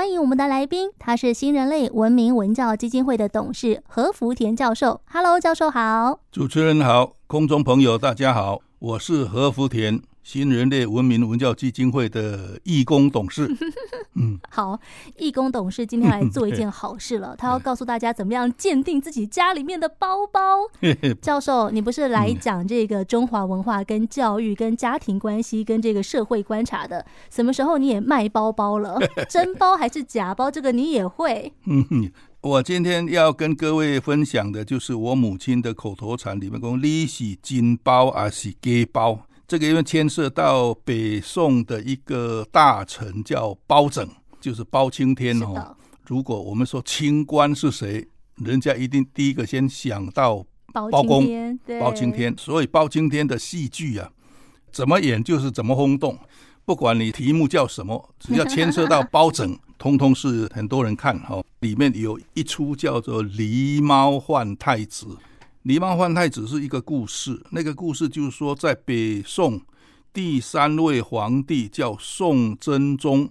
欢迎我们的来宾，他是新人类文明文教基金会的董事何福田教授。Hello，教授好。主持人好，空中朋友大家好，我是何福田。新人类文明文教基金会的义工董事，嗯，好，义工董事今天来做一件好事了，他要告诉大家怎么样鉴定自己家里面的包包。教授，你不是来讲这个中华文化、跟教育、跟家庭关系、跟这个社会观察的？什么时候你也卖包包了？真包还是假包？这个你也会？嗯，我今天要跟各位分享的就是我母亲的口头禅里面讲：你是金包还是假包？这个因为牵涉到北宋的一个大臣叫包拯，就是包青天哦。如果我们说清官是谁，人家一定第一个先想到包公、包青天。所以包青天的戏剧啊，怎么演就是怎么轰动。不管你题目叫什么，只要牵涉到包拯，通通是很多人看哈。里面有一出叫做《狸猫换太子》。狸猫换太子是一个故事，那个故事就是说，在北宋第三位皇帝叫宋真宗，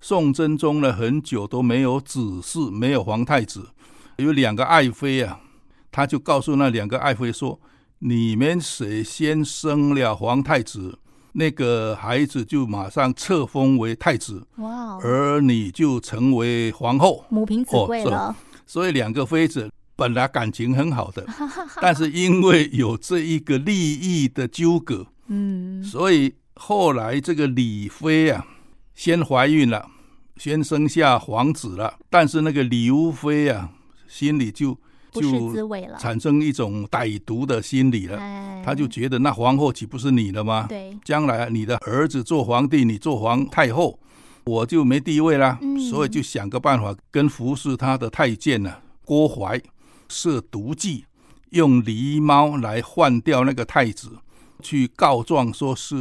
宋真宗呢很久都没有子嗣，没有皇太子，有两个爱妃啊，他就告诉那两个爱妃说：“你们谁先生了皇太子，那个孩子就马上册封为太子，哇，而你就成为皇后，母凭子贵了。哦”所以两个妃子。本来感情很好的，但是因为有这一个利益的纠葛，嗯，所以后来这个李妃啊，先怀孕了，先生下皇子了，但是那个刘妃啊，心里就就产生一种歹毒的心理了，他就觉得那皇后岂不是你的吗？对，将来你的儿子做皇帝，你做皇太后，我就没地位了，所以就想个办法跟服侍他的太监呢、啊，郭槐。设毒计，用狸猫来换掉那个太子，去告状说是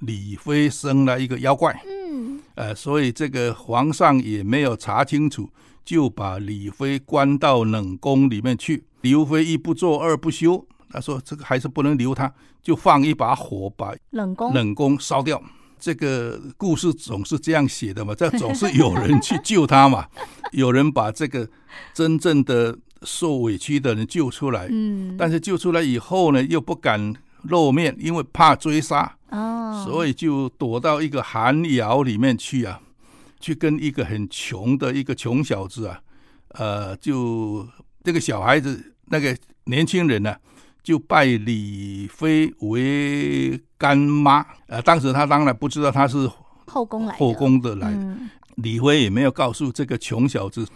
李妃生了一个妖怪。嗯，呃，所以这个皇上也没有查清楚，就把李妃关到冷宫里面去。刘妃一不做二不休，他说这个还是不能留他，就放一把火把冷宫冷宫烧掉。这个故事总是这样写的嘛，这总是有人去救他嘛，有人把这个真正的。受委屈的人救出来，嗯，但是救出来以后呢，又不敢露面，因为怕追杀，哦，所以就躲到一个寒窑里面去啊，去跟一个很穷的一个穷小子啊，呃，就这个小孩子那个年轻人呢，啊，就拜李妃为干妈，呃，当时他当然不知道他是后宫来后宫的来，嗯，李妃也没有告诉这个穷小子。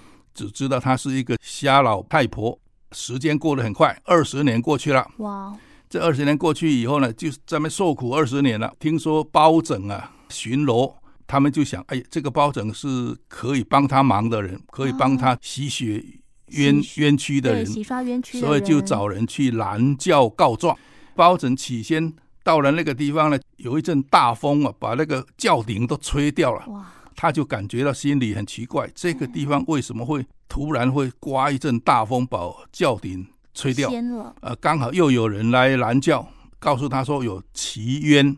只知道她是一个瞎老太婆。时间过得很快，二十年过去了。哇！这二十年过去以后呢，就在那受苦二十年了。听说包拯啊巡逻，他们就想：哎，这个包拯是可以帮他忙的人，可以帮他洗雪冤冤屈的人，洗刷冤屈。所以就找人去拦轿告状。包拯起先到了那个地方呢，有一阵大风啊，把那个轿顶都吹掉了。哇！他就感觉到心里很奇怪，这个地方为什么会突然会刮一阵大风，把轿顶吹掉？呃，刚好又有人来拦轿，告诉他说有奇冤，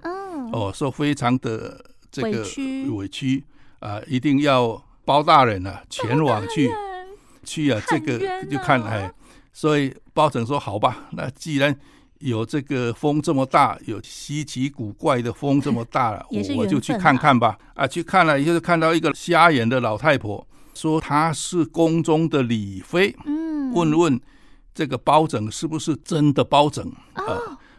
哦，说非常的这个委屈，啊，一定要包大人啊前往去去啊，这个就看哎，所以包拯说好吧，那既然。有这个风这么大，有稀奇古怪的风这么大了，我就去看看吧。啊，去看了以后，看到一个瞎眼的老太婆，说她是宫中的李妃。嗯，问问这个包拯是不是真的包拯？啊，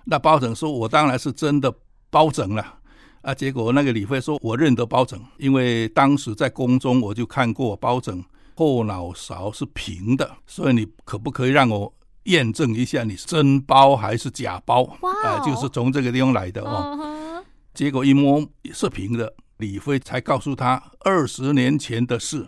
那包拯说：“我当然是真的包拯了。”啊，结果那个李妃说：“我认得包拯，因为当时在宫中我就看过包拯后脑勺是平的，所以你可不可以让我？”验证一下你是真包还是假包啊、呃？就是从这个地方来的哦。Uh huh. 结果一摸是平的，李飞才告诉他二十年前的事，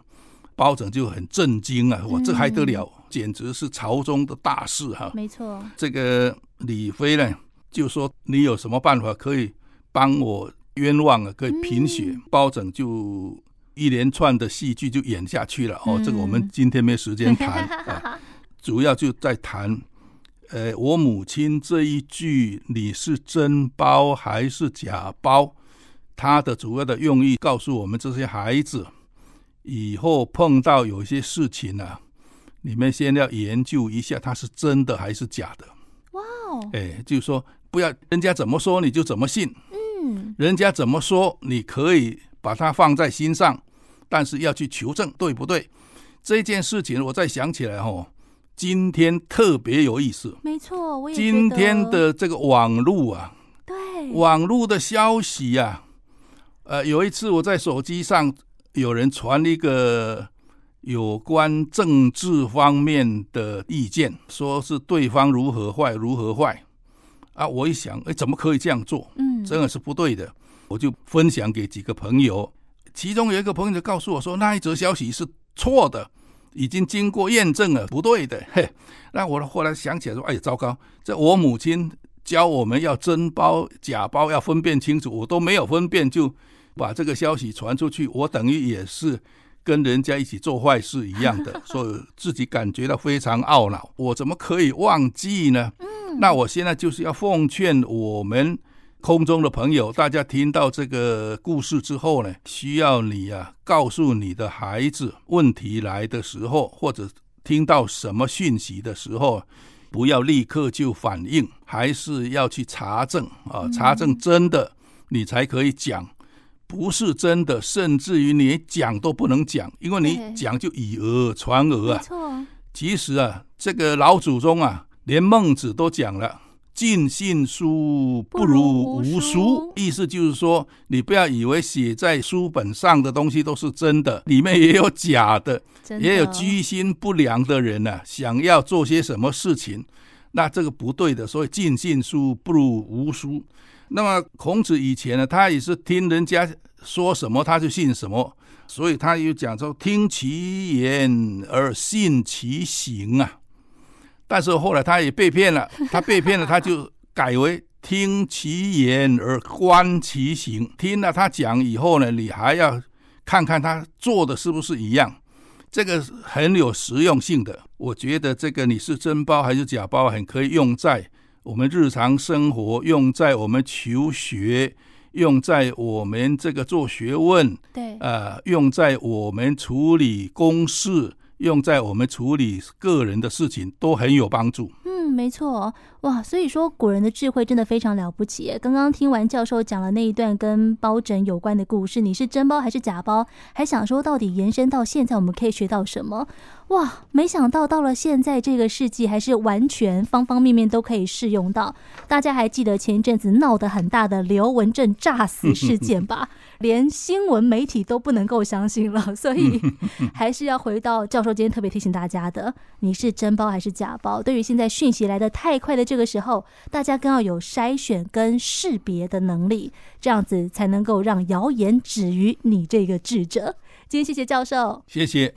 包拯就很震惊啊！我这还得了？嗯、简直是朝中的大事哈！没错，这个李飞呢就说：“你有什么办法可以帮我冤枉啊？可以平血？”嗯、包拯就一连串的戏剧就演下去了哦。这个我们今天没时间谈。啊 主要就在谈，呃，我母亲这一句“你是真包还是假包”，它的主要的用意告诉我们这些孩子，以后碰到有一些事情呢、啊，你们先要研究一下，它是真的还是假的。哇哦！哎，就是说，不要人家怎么说你就怎么信。嗯，人家怎么说，你可以把它放在心上，但是要去求证，对不对？这件事情，我再想起来哦，今天特别有意思。没错，我也今天的这个网络啊，对，网络的消息啊。呃，有一次我在手机上有人传一个有关政治方面的意见，说是对方如何坏如何坏啊！我一想，哎，怎么可以这样做？嗯，真的是不对的。我就分享给几个朋友，其中有一个朋友就告诉我说，那一则消息是错的，已经经过验证了，不对的。嘿，那我后来想起来说，哎呀，糟糕！这我母亲教我们要真包假包要分辨清楚，我都没有分辨就。把这个消息传出去，我等于也是跟人家一起做坏事一样的，所以自己感觉到非常懊恼。我怎么可以忘记呢？那我现在就是要奉劝我们空中的朋友，大家听到这个故事之后呢，需要你啊，告诉你的孩子，问题来的时候，或者听到什么讯息的时候，不要立刻就反应，还是要去查证啊，查证真的，你才可以讲。不是真的，甚至于你讲都不能讲，因为你讲就以讹传讹啊。没错，其实啊，这个老祖宗啊，连孟子都讲了“尽信书不如无书”，意思就是说，你不要以为写在书本上的东西都是真的，里面也有假的，的也有居心不良的人呢、啊，想要做些什么事情，那这个不对的。所以“尽信书不如无书”。那么孔子以前呢，他也是听人家说什么他就信什么，所以他又讲说听其言而信其行啊。但是后来他也被骗了，他被骗了，他就改为听其言而观其行。听了他讲以后呢，你还要看看他做的是不是一样，这个很有实用性的。我觉得这个你是真包还是假包，很可以用在。我们日常生活用在我们求学，用在我们这个做学问，对，呃，用在我们处理公事，用在我们处理个人的事情，都很有帮助。嗯，没错。哇，所以说古人的智慧真的非常了不起。刚刚听完教授讲了那一段跟包拯有关的故事，你是真包还是假包？还想说到底延伸到现在，我们可以学到什么？哇，没想到到了现在这个世纪，还是完全方方面面都可以适用到。大家还记得前一阵子闹得很大的刘文正诈死事件吧？连新闻媒体都不能够相信了。所以 还是要回到教授今天特别提醒大家的：你是真包还是假包？对于现在讯息来的太快的。这个时候，大家更要有筛选跟识别的能力，这样子才能够让谣言止于你这个智者。今天谢谢教授，谢谢。